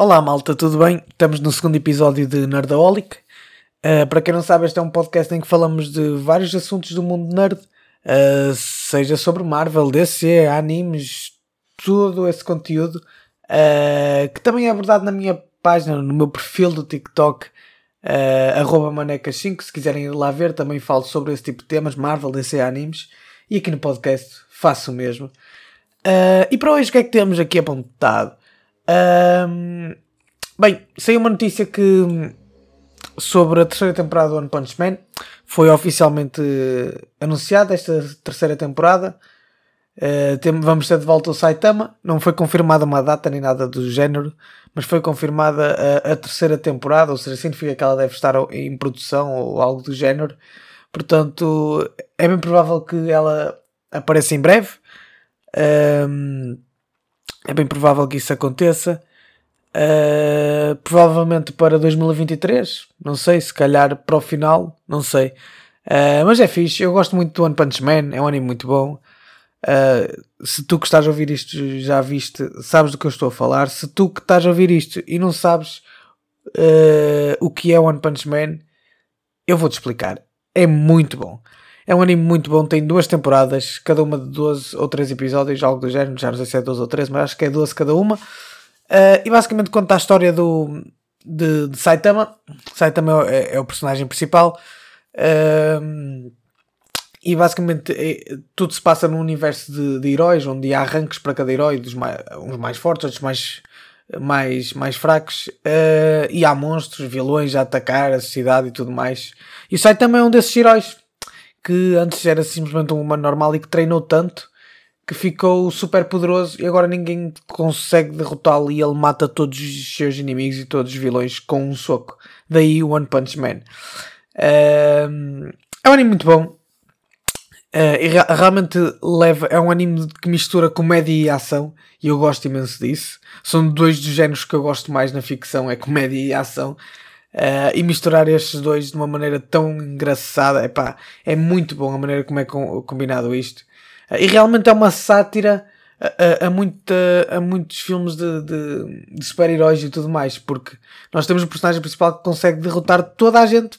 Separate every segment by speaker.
Speaker 1: Olá malta, tudo bem? Estamos no segundo episódio de Nerdaholic. Uh, para quem não sabe, este é um podcast em que falamos de vários assuntos do mundo nerd, uh, seja sobre Marvel, DC, animes, todo esse conteúdo, uh, que também é abordado na minha página, no meu perfil do TikTok, uh, manecas5, se quiserem ir lá ver, também falo sobre esse tipo de temas, Marvel, DC, animes, e aqui no podcast faço o mesmo. e para hoje o que é que temos aqui apontado? Um, bem, saiu uma notícia que sobre a terceira temporada do One Punch Man foi oficialmente anunciada esta terceira temporada. Uh, tem, vamos ter de volta o Saitama. Não foi confirmada uma data nem nada do género, mas foi confirmada a, a, terceira temporada, ou seja, significa que ela deve estar em produção ou algo do género. Portanto, é bem provável que ela apareça em breve. Um, é bem provável que isso aconteça. Uh, provavelmente para 2023. Não sei, se calhar para o final. Não sei. Uh, mas é fixe. Eu gosto muito do One Punch Man. É um anime muito bom. Uh, se tu que estás a ouvir isto já viste, sabes do que eu estou a falar. Se tu que estás a ouvir isto e não sabes o que é One Punch Man, eu vou-te explicar. É muito bom. É um anime muito bom, tem duas temporadas, cada uma de 12 ou 13 episódios, algo do género, já não sei se é 12 ou 13, mas acho que é 12 cada uma. Uh, e basicamente conta a história do, de, de Saitama. Saitama é, é, o personagem principal. Uh, e basicamente é, tudo se passa num universo de, de, heróis, onde há ranks para cada herói, dos mais, uns mais fortes, outros mais, mais, mais fracos, uh, e há monstros, vilões a atacar a sociedade e tudo mais. E o Saitama é um desses heróis que antes era simplesmente um humano normal e que treinou tanto que ficou super poderoso e agora ninguém consegue derrotá-lo e ele mata todos os seus inimigos e todos os vilões com um soco. Daí One Punch Man. Uh, é um anime muito bom. Uh, realmente leva, é um anime que mistura comédia e ação e eu gosto imenso disso. São dois dos géneros que eu gosto mais na ficção, é comédia e ação. Uh, e misturar estes dois de uma maneira tão engraçada, epá, é muito bom a maneira como é combinado isto. Uh, e realmente é uma sátira a, a, a, muita, a muitos filmes de, de, de super-heróis e tudo mais, porque nós temos um personagem principal que consegue derrotar toda a gente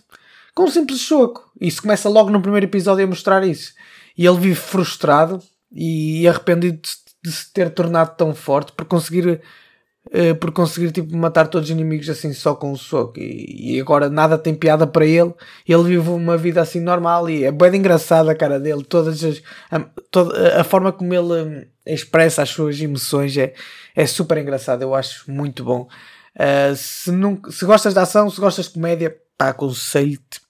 Speaker 1: com um simples choco. Isso começa logo no primeiro episódio a mostrar isso. E ele vive frustrado e arrependido de, de se ter tornado tão forte por conseguir uh, por conseguir tipo, matar todos os inimigos assim só com um soco. E, e, agora nada tem piada para ele. Ele vive uma vida assim normal e é bem engraçada a cara dele. Todas as, a, toda, a forma como ele um, expressa as suas emoções é, é super engraçado. Eu acho muito bom. Uh, se, não, se gostas de ação, se gostas de comédia, pá, aconselho-te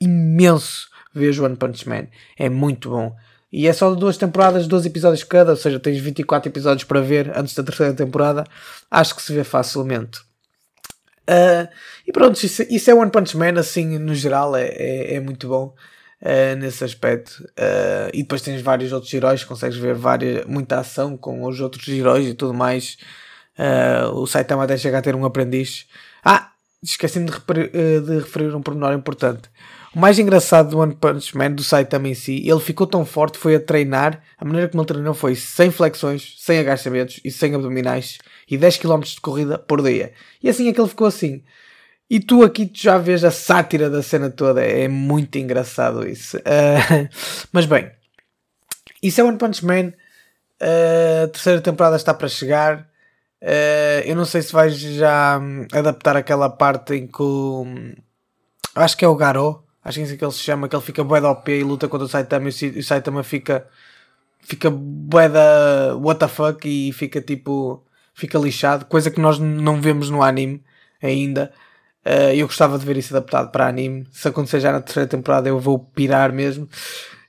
Speaker 1: imenso ver One Punch Man. É muito bom. E é só duas temporadas, 12 episódios cada, ou seja, tens 24 episódios para ver antes da terceira temporada. Acho que se vê facilmente. Uh, e pronto, isso, isso, é One Punch Man, assim, no geral, é, é, é muito bom uh, nesse aspecto. Uh, e depois tens vários outros heróis, consegues ver várias, muita ação com os outros heróis e tudo mais. o Saitama até chega a ter um aprendiz. Ah, esqueci-me de, de referir um pormenor importante. O mais engraçado do One Punch Man, do Saitama em si, ele ficou tão forte, foi a treinar. A maneira como ele treinou foi sem flexões, sem agachamentos e sem abdominais e 10 km de corrida por dia. E assim é que ele ficou assim. E tu aqui já vês a sátira da cena toda, é muito engraçado isso. Uh, mas bem, isso é One Punch Man. Uh, a terceira temporada está para chegar. Uh, eu não sei se vais já hum, adaptar aquela parte em que o. Acho que é o Garou acho que é assim que ele se chama, que ele fica bué da OP e luta contra o Saitama e o Saitama fica fica bué da what the fuck e fica tipo fica lixado, coisa que nós não vemos no anime ainda. Uh, eu gostava de ver isso adaptado para anime. Se acontecer já na terceira temporada, eu vou pirar mesmo.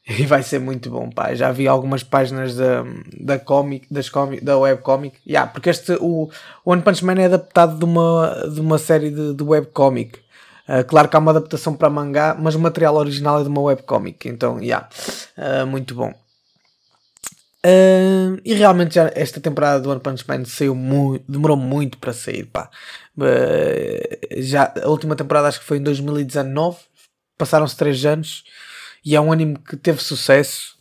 Speaker 1: E vai ser muito bom, pá. Já vi algumas páginas da, da comic, das comic, da webcomic. Yeah, porque este, o One Punch Man é adaptado de uma, de uma série de, de webcomic. Uh, claro que há uma adaptação para mangá, mas o material original é de uma webcomic, então, yeah, uh, muito bom. Uh, e realmente já esta temporada do One Punch Man saiu muito, demorou muito para sair, pá. já a última temporada acho que foi em 2019, passaram-se 3 anos e é um anime que teve sucesso,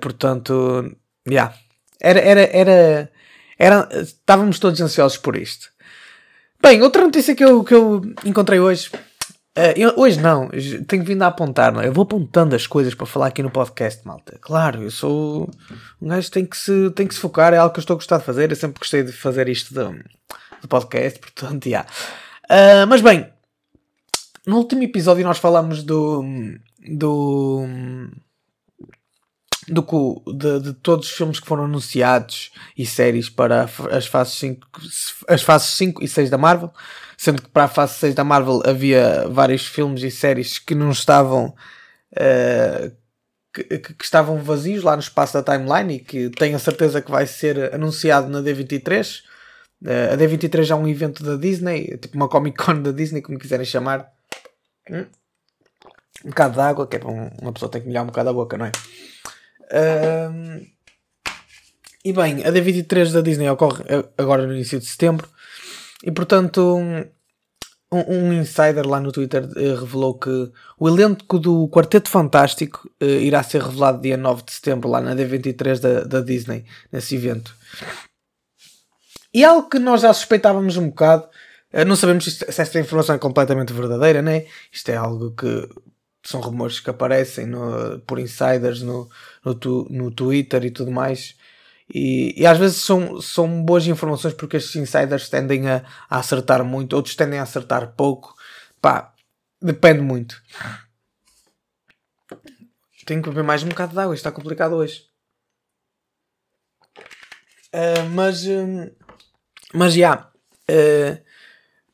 Speaker 1: portanto, yeah. era, era, era, era, estávamos todos ansiosos por isto. Bem, outra notícia que eu, que eu encontrei hoje. Uh, eu, hoje não, tenho vindo a apontar, não? É? Eu vou apontando as coisas para falar aqui no podcast, malta. Claro, eu sou um gajo que tem que se, tem que se focar, é algo que eu estou a gostar de fazer. Eu sempre gostei de fazer isto do, podcast, portanto, já. Yeah. Uh, mas bem, no último episódio nós falamos do. do do, de, de, todos os filmes que foram anunciados e séries para as fases 5, as fases 5 e 6 da Marvel, sendo que para a fase 6 da Marvel havia vários filmes e séries que não estavam uh, que, que, estavam vazios lá no espaço da timeline e que tenho a certeza que vai ser anunciado na D23. Uh, a D23 é um evento da Disney, tipo uma Comic Con da Disney, como quiserem chamar. Hum? Um bocado de água, que é para uma pessoa ter que molhar um bocado a boca, não é? E bem, a D23 da Disney ocorre agora no início de setembro e portanto um, um insider lá no Twitter uh, revelou que o elenco do Quarteto Fantástico uh, irá ser revelado dia 9 de setembro lá na D23 da, da Disney, nesse evento. E algo que nós já suspeitávamos um bocado, não sabemos se, esta informação é completamente verdadeira, né? Isto é algo que são rumores que aparecem no, por insiders no, no, tu, no Twitter e tudo mais. E, e, às vezes são, são boas informações porque estes insiders tendem a, a, acertar muito, outros tendem a acertar pouco. Pá, depende muito. Tenho que beber mais um bocado de água, está complicado hoje. Uh, mas, uh, mas já. Yeah, uh,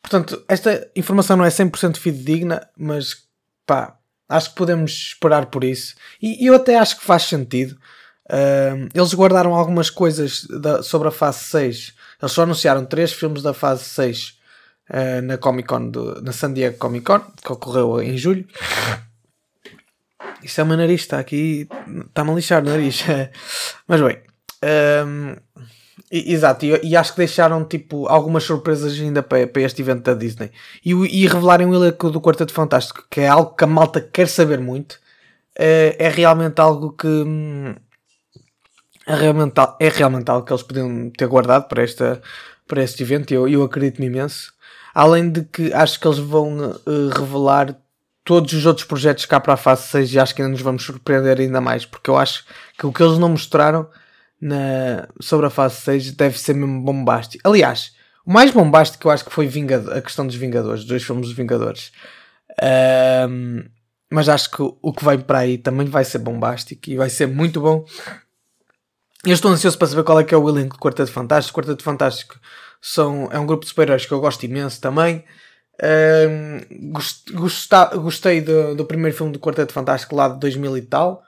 Speaker 1: portanto, esta informação não é 100% fidedigna, mas pá, Acho que podemos esperar por isso. E eu até acho que faz sentido. Uh, eles guardaram algumas coisas da, sobre a fase 6. Eles só anunciaram três filmes da fase 6 uh, ah, na Comic Con, do, na San Diego Comic Con, que ocorreu em julho. Isso é uma nariz, está aqui. Está-me a lixar o nariz. Mas bem. Exato, e, e, acho que deixaram tipo algumas surpresas ainda para, para este evento da Disney e, e revelarem o elenco do Quarteto Fantástico, que é algo que a malta quer saber muito, é, é realmente algo que hum, é realmente, é realmente algo que eles podiam ter guardado para, esta, para este evento eu, eu acredito-me imenso. Além de que acho que eles vão uh, revelar todos os outros projetos cá para a fase 6 e acho que ainda nos vamos surpreender ainda mais, porque eu acho que o que eles não mostraram na, sobre a fase 6 deve ser mesmo bombástico. Aliás, o mais bombástico que eu acho que foi Vingador, a questão dos Vingadores, dos dois filmes dos Vingadores. Um, mas acho que o que vai para aí também vai ser bombástico e vai ser muito bom. Eu estou ansioso para saber qual é que é o elenco do Quarteto Fantástico. O Quarteto Fantástico são, é um grupo de super-heróis que eu gosto imenso também. Um, gost, gostei do, do primeiro filme do Quarteto Fantástico lá de 2000 e tal.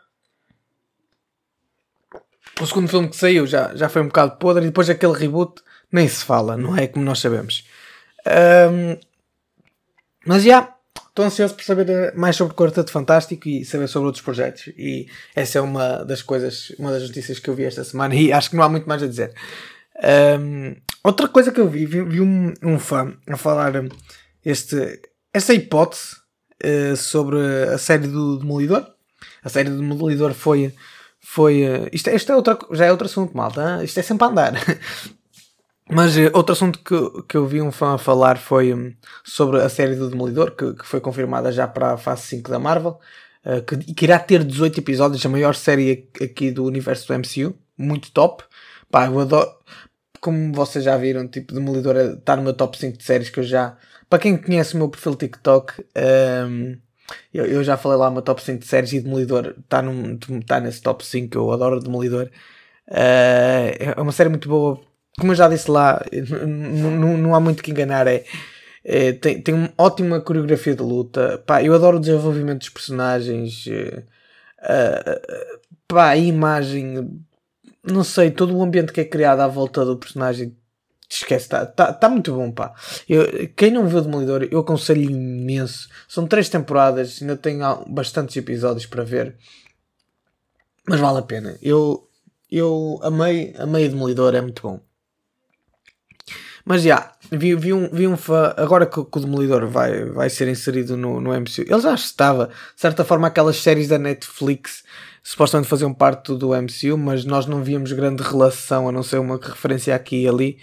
Speaker 1: O segundo filme que saiu já, já foi um bocado podre e depois aquele reboot nem se fala, não é como nós sabemos. Um, mas já, estou ansioso por saber mais sobre o Quarteto Fantástico e saber sobre outros projetos. E essa é uma das coisas, uma das notícias que eu vi esta semana e acho que não há muito mais a dizer. Um, outra coisa que eu vi, vi, vi um, um, fã a falar este, esta hipótese uh, sobre a série do Demolidor. A série do Demolidor foi foi. Uh, isto, isto é outra, já é outro assunto, malta. Isto é sempre a andar. Mas uh, outro assunto que, que eu vi um fã falar foi um, sobre a série do Demolidor, que, que foi confirmada já para a fase 5 da Marvel, uh, que, que irá ter 18 episódios, a maior série aqui do universo do MCU. Muito top. Pá, eu adoro. Como vocês já viram, tipo, Demolidor está no meu top 5 de séries que eu já. Para quem conhece o meu perfil TikTok, um, eu, eu, já falei lá uma top 5 de séries e Demolidor está tá nesse top 5. Eu adoro Demolidor. Uh, é uma série muito boa. Como eu já disse lá, não há muito que enganar. É, é, tem, tem uma ótima coreografia de luta. Pá, eu adoro o desenvolvimento dos personagens. Uh, pá, a imagem. Não sei, todo o ambiente que é criado à volta do personagem Esquece, está tá, tá muito bom, pá. Eu, quem não viu Demolidor, eu aconselho imenso. São três temporadas, ainda tenho bastantes episódios para ver. Mas vale a pena. Eu, eu amei, amei Demolidor, é muito bom. Mas já, vi, vi, um, vi um fã, agora que, que, o Demolidor vai, vai ser inserido no, no MCU, ele já estava, de certa forma, aquelas séries da Netflix supostamente faziam parte do MCU, mas nós não víamos grande relação, a não ser uma referência aqui e ali.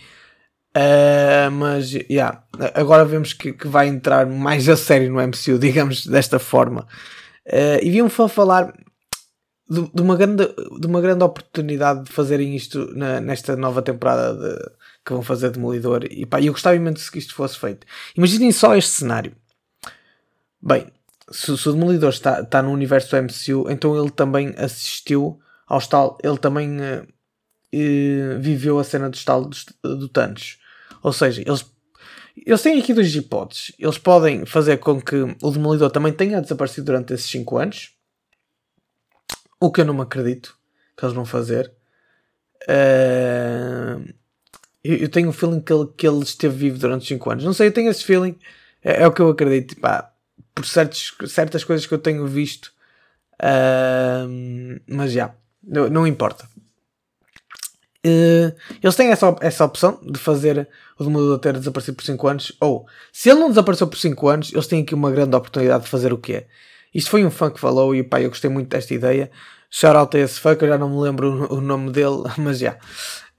Speaker 1: Uh, mas, yeah, agora vemos que, que, vai entrar mais a sério no MCU, digamos desta forma. Uh, e vi um fã falar de, de, uma grande, de uma grande oportunidade de fazerem isto na, nesta nova temporada de, que vão fazer Demolidor. E pá, eu gostava imenso que isto fosse feito. Imaginem só este cenário. Bem, se, se o Demolidor está, está no universo do MCU, então ele também assistiu ao estalo, ele também uh, viveu a cena do estalo do, do. Ou seja, eles, eles têm aqui duas hipóteses. Eles podem fazer com que o Demolidor também tenha desaparecido durante esses 5 anos. O que eu não me acredito que eles vão fazer. Uh, eu, eu, tenho o feeling que ele, que ele esteve vivo durante 5 anos. Não sei, eu tenho esse feeling. É, é o que eu acredito. Pá, por certos, certas coisas que eu tenho visto. Uh, mas já, não, não importa. Uh, eles têm essa, essa opção de fazer o Demolidor ter desaparecido por 5 anos. Ou, se ele não desapareceu por 5 anos, eles têm aqui uma grande oportunidade de fazer o que é. Isto foi um fã que falou e pá, eu gostei muito desta ideia. Shout out a esse fã, que eu já não me lembro o, o nome dele, mas já.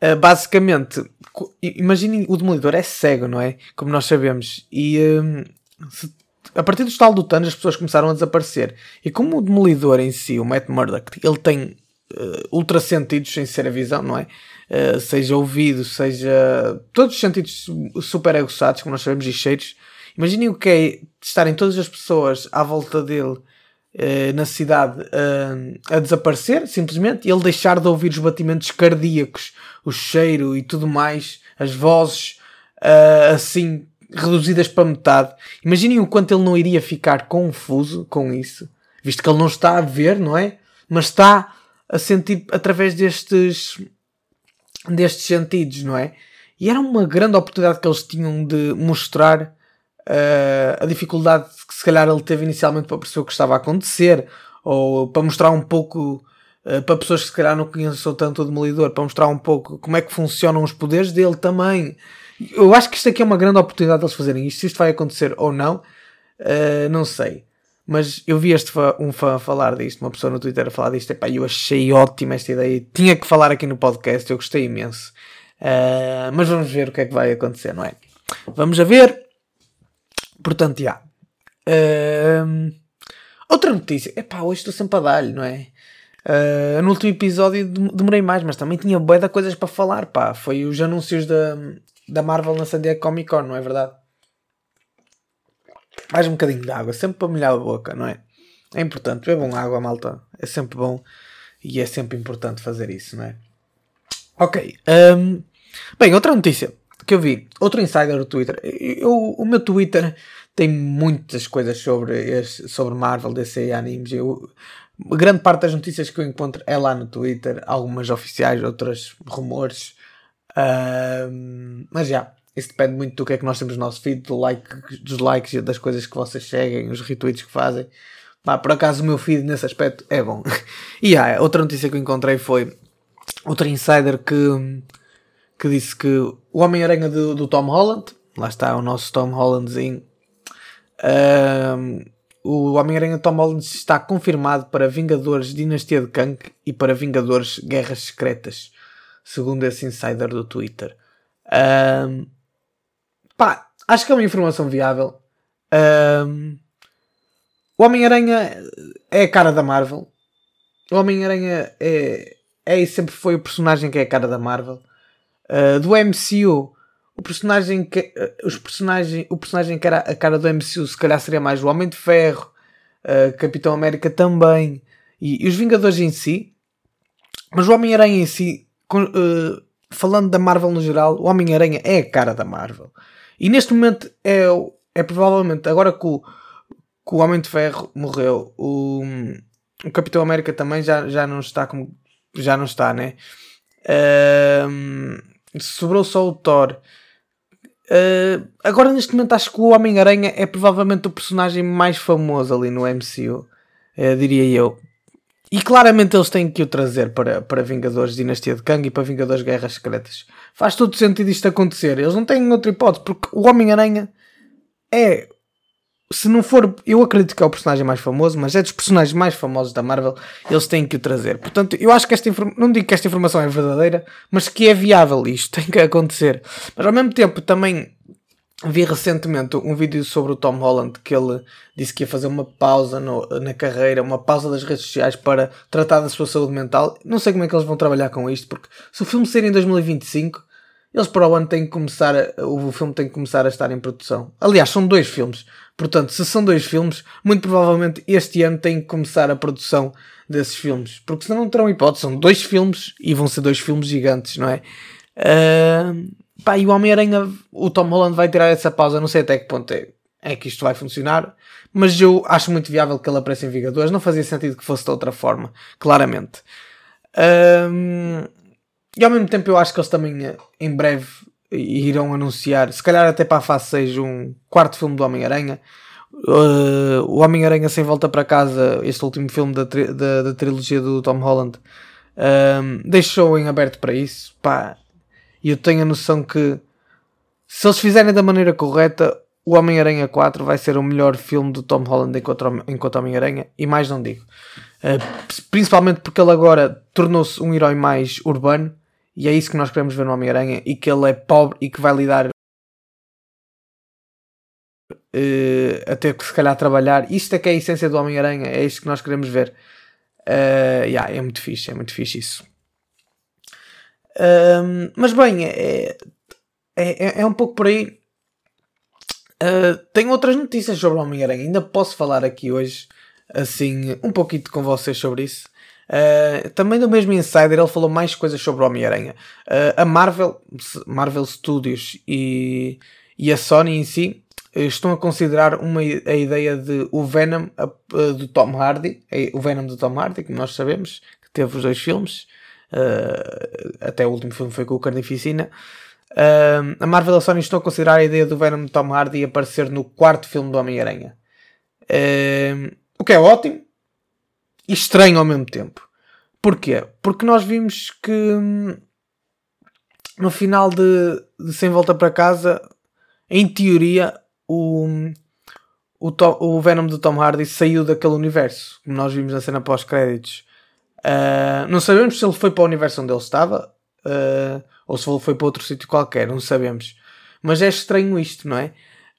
Speaker 1: Uh, basicamente, imaginem o Demolidor é cego, não é? Como nós sabemos. E uh, se, a partir do estalo do Thanos as pessoas começaram a desaparecer. E como o Demolidor em si, o Matt Murdock, ele tem uh, ultra sentidos sem ser a visão, não é? Uh, seja ouvido, seja todos os sentidos super aguçados, como nós sabemos, e cheiros. Imaginem o que é estarem todas as pessoas à volta dele uh, na cidade uh, a desaparecer, simplesmente, e ele deixar de ouvir os batimentos cardíacos, o cheiro e tudo mais, as vozes assim reduzidas para metade. Imaginem o quanto ele não iria ficar confuso com isso, visto que ele não está a ver, não é? Mas está a sentir através destes destes sentidos, não é? E era uma grande oportunidade que eles tinham de mostrar uh, a dificuldade que se calhar ele teve inicialmente para perceber o que estava a acontecer, ou para mostrar um pouco uh, para pessoas que se calhar não conhecem tanto o Demolidor, para mostrar um pouco como é que funcionam os poderes dele também. Eu acho que isto aqui é uma grande oportunidade de eles fazerem isto. Se isto vai acontecer ou não, uh, não sei. Mas eu vi este fã, um fã falar disto, uma pessoa no Twitter a falar disto, epá, eu achei ótima esta ideia, tinha que falar aqui no podcast, eu gostei imenso. Uh, mas vamos ver o que é que vai acontecer, não é? Vamos a ver. Portanto, já. Uh, outra notícia, epá, hoje estou sempre a dar-lhe, não é? Uh, no último episódio demorei mais, mas também tinha bué de coisas para falar, pá. Foi os anúncios da, da Marvel na San Diego Comic Con, não é verdade? Mais um bocadinho de água, sempre para molhar a boca, não é? É importante, bebam água, malta. É sempre bom e é sempre importante fazer isso, não é? Ok. Um, bem, outra notícia que eu vi, outro insider do Twitter. Eu, o meu Twitter tem muitas coisas sobre, este, sobre Marvel, DC e animes. Eu, grande parte das notícias que eu encontro é lá no Twitter, algumas oficiais, outras rumores. Um, mas já, isso depende muito do que é que nós temos no nosso feed, do like, dos likes e das coisas que vocês seguem, os retweets que fazem. Pá, por acaso o meu feed nesse aspecto é bom. e ah, outra notícia que eu encontrei foi outro insider que, que disse que o Homem-Aranha do, do, Tom Holland, lá está o nosso Tom Hollandzinho, um, o Homem-Aranha Tom Holland está confirmado para Vingadores Dinastia de Kang e para Vingadores Guerras Secretas, segundo esse insider do Twitter. Um, Pá, acho que é uma informação viável. Um, o Homem-Aranha é a cara da Marvel. O Homem-Aranha é, é e sempre foi o personagem que é a cara da Marvel. Uh, do MCU, o personagem que, uh, os personagem, o personagem que era a cara do MCU se calhar seria mais o Homem de Ferro, uh, Capitão América também, e, e, os Vingadores em si. Mas o Homem-Aranha em si, com, falando da Marvel no geral, o Homem-Aranha é a cara da Marvel. E neste momento é, é provavelmente, agora que o, que o Homem de Ferro morreu, o, o Capitão América também já, já não está como. Já não está, né? Uh, sobrou só o Thor. Uh, agora neste momento acho que o Homem-Aranha é provavelmente o personagem mais famoso ali no MCU, uh, eh, diria eu. E claramente eles têm que o trazer para, para Vingadores Dinastia de Kang e para Vingadores Guerras Secretas. Faz todo sentido isto acontecer. Eles não têm outra hipótese, porque o Homem-Aranha é se não for, eu acredito que é o personagem mais famoso, mas é dos personagens mais famosos da Marvel, eles têm que o trazer. Portanto, eu acho que esta informação, não digo que esta informação é verdadeira, mas que é viável isto, tem que acontecer. Mas ao mesmo tempo também vi recentemente um vídeo sobre o Tom Holland que ele disse que ia fazer uma pausa no, na carreira, uma pausa das redes sociais para tratar da sua saúde mental. Não sei como é que eles vão trabalhar com isto, porque se o filme sair em 2025, eles para o ano têm que começar, a, o filme tem que começar a estar em produção. Aliás, são dois filmes. Portanto, se são dois filmes, muito provavelmente este ano tem que começar a produção desses filmes. Porque senão não terão hipótese. São dois filmes e vão ser dois filmes gigantes, não é? Uh, pá, e o Homem-Aranha, o Tom Holland vai tirar essa pausa. Não sei até que ponto é, é que isto vai funcionar. Mas eu acho muito viável que ele apareça em Vingadores. Não fazia sentido que fosse de outra forma, claramente. Uh, e ao mesmo tempo eu acho que eles também em breve irão anunciar, se calhar até para a fase 6, um quarto filme do Homem-Aranha. Uh, o Homem-Aranha sem volta para casa, este último filme da, tri da, da, trilogia do Tom Holland, uh, deixou em aberto para isso. Pá, e eu tenho a noção que se eles fizerem da maneira correta, o Homem-Aranha 4 vai ser o melhor filme do Tom Holland enquanto, Homem-Aranha, e mais não digo. Uh, principalmente porque ele agora tornou-se um herói mais urbano e é isso que nós queremos ver no Homem-Aranha e que ele é pobre e que vai lidar uh, a ter que se calhar trabalhar. Isto é que é a essência do Homem-Aranha, é isto que nós queremos ver. Uh, yeah, é muito fixe, é muito fixe isso. Uh, mas bem, é, é, é, um pouco por aí. Uh, tenho outras notícias sobre o Homem-Aranha. Ainda posso falar aqui hoje, assim, um pouquinho com vocês sobre isso. Uh, também do mesmo Insider ele falou mais coisas sobre o Homem-Aranha. Uh, a Marvel, Marvel Studios e, e a Sony em si estão a considerar uma, a ideia de o Venom do Tom Hardy, o Venom do Tom Hardy, como nós sabemos, que teve os dois filmes, até o último filme foi com o Carnificina. a Marvel e a Sony estão a considerar a ideia do Venom Tom Hardy aparecer no quarto filme do Homem-Aranha. o que é ótimo, e estranho ao mesmo tempo. Porquê? Porque nós vimos que hum, no final de, de Sem Volta para Casa, em teoria, o, o, o Venom do Tom Hardy saiu daquele universo, como nós vimos na cena pós-créditos. Uh, não sabemos se ele foi para o universo onde ele estava uh, ou se ele foi para outro sítio qualquer, não sabemos. Mas é estranho isto, não é?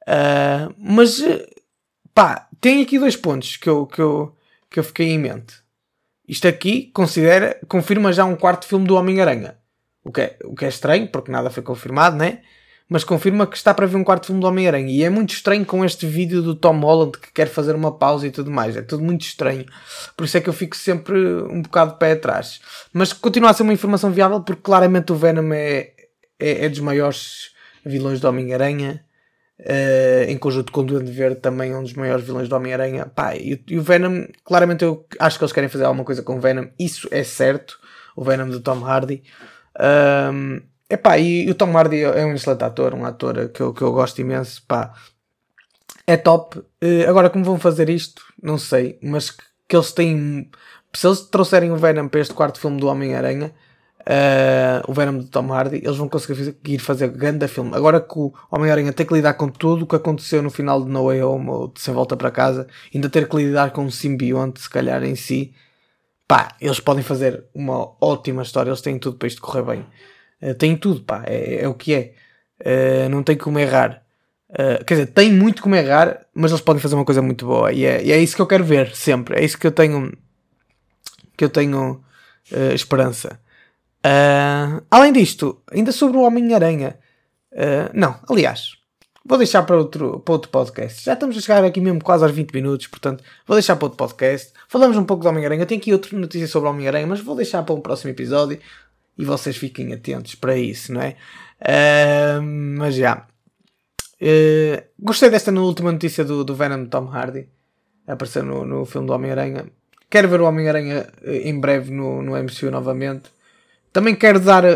Speaker 1: Uh, mas pá, tem aqui dois pontos que eu, que eu, que eu fiquei em mente. Isto aqui considera, confirma já um quarto filme do Homem-Aranha. O que, é, o que é estranho, porque nada foi confirmado, né? Mas confirma que está para ver um quarto filme do Homem-Aranha. E é muito estranho com este vídeo do Tom Holland que quer fazer uma pausa e tudo mais. É tudo muito estranho. Por isso é que eu fico sempre um bocado de pé atrás. Mas continua a ser uma informação viável porque claramente o Venom é, é, é dos maiores vilões do Homem-Aranha. Uh, em conjunto com o Duende Verde, também um dos maiores vilões do Homem-Aranha. E, e, o Venom, claramente eu acho que eles querem fazer alguma coisa com o Venom, isso é certo. O Venom do Tom Hardy. Um, epá, e, e o Tom Hardy é um excelente ator, um ator que eu, que eu gosto imenso. Pá, é top. Uh, agora, como vão fazer isto, não sei, mas que, que eles têm. Se eles trouxerem o Venom para este quarto filme do Homem-Aranha, uh, o Venom de Tom Hardy, eles vão conseguir fazer grande filme. Agora que o Homem-Aranha tem que lidar com tudo o que aconteceu no final de No Way Home ou de Sem Volta para Casa, ainda ter que lidar com um simbionte, se calhar em si, pá, eles podem fazer uma ótima história, eles têm tudo para isto correr bem. Uh, têm tudo, pá, é, é o que é. Uh, não tem como errar. Uh, quer dizer, tem muito como errar, mas eles podem fazer uma coisa muito boa e é, e é isso que eu quero ver sempre. É isso que eu tenho que eu tenho esperança. Além disto, ainda sobre o Homem-Aranha. Não, aliás, vou deixar para outro, para outro podcast. Já estamos a chegar aqui mesmo quase aos 20 minutos, portanto, vou deixar para outro podcast. Falamos um pouco do Homem-Aranha. Tenho aqui outra notícia sobre o Homem-Aranha, mas vou deixar para um próximo episódio e vocês fiquem atentos para isso, não é? Uh, mas já. Uh, gostei desta última notícia do, do Venom de Tom Hardy aparecer no, no filme do Homem-Aranha. Quero ver o Homem-Aranha em breve no, no MCU novamente. Também quero dar a,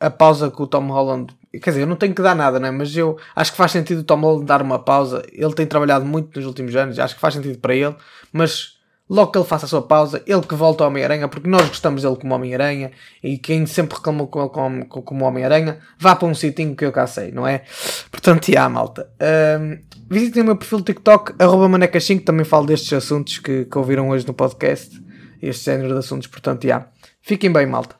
Speaker 1: a, a, pausa com o Tom Holland. Quer dizer, eu não tenho que dar nada, né? mas eu acho que faz sentido o Tom Holland dar uma pausa. Ele tem trabalhado muito nos últimos anos, acho que faz sentido para ele. Mas logo que ele faça a sua pausa, ele que volta ao Homem-Aranha, porque nós gostamos dele como Homem-Aranha, e quem sempre reclamou com ele como, como Homem-Aranha, vá para um sitinho que eu cá sei, não é? Portanto, já, malta. Um, visitem o meu perfil TikTok, arroba maneca5, também falo destes assuntos que, que ouviram hoje no podcast, este género de assuntos, portanto, já. Fiquem bem, malta.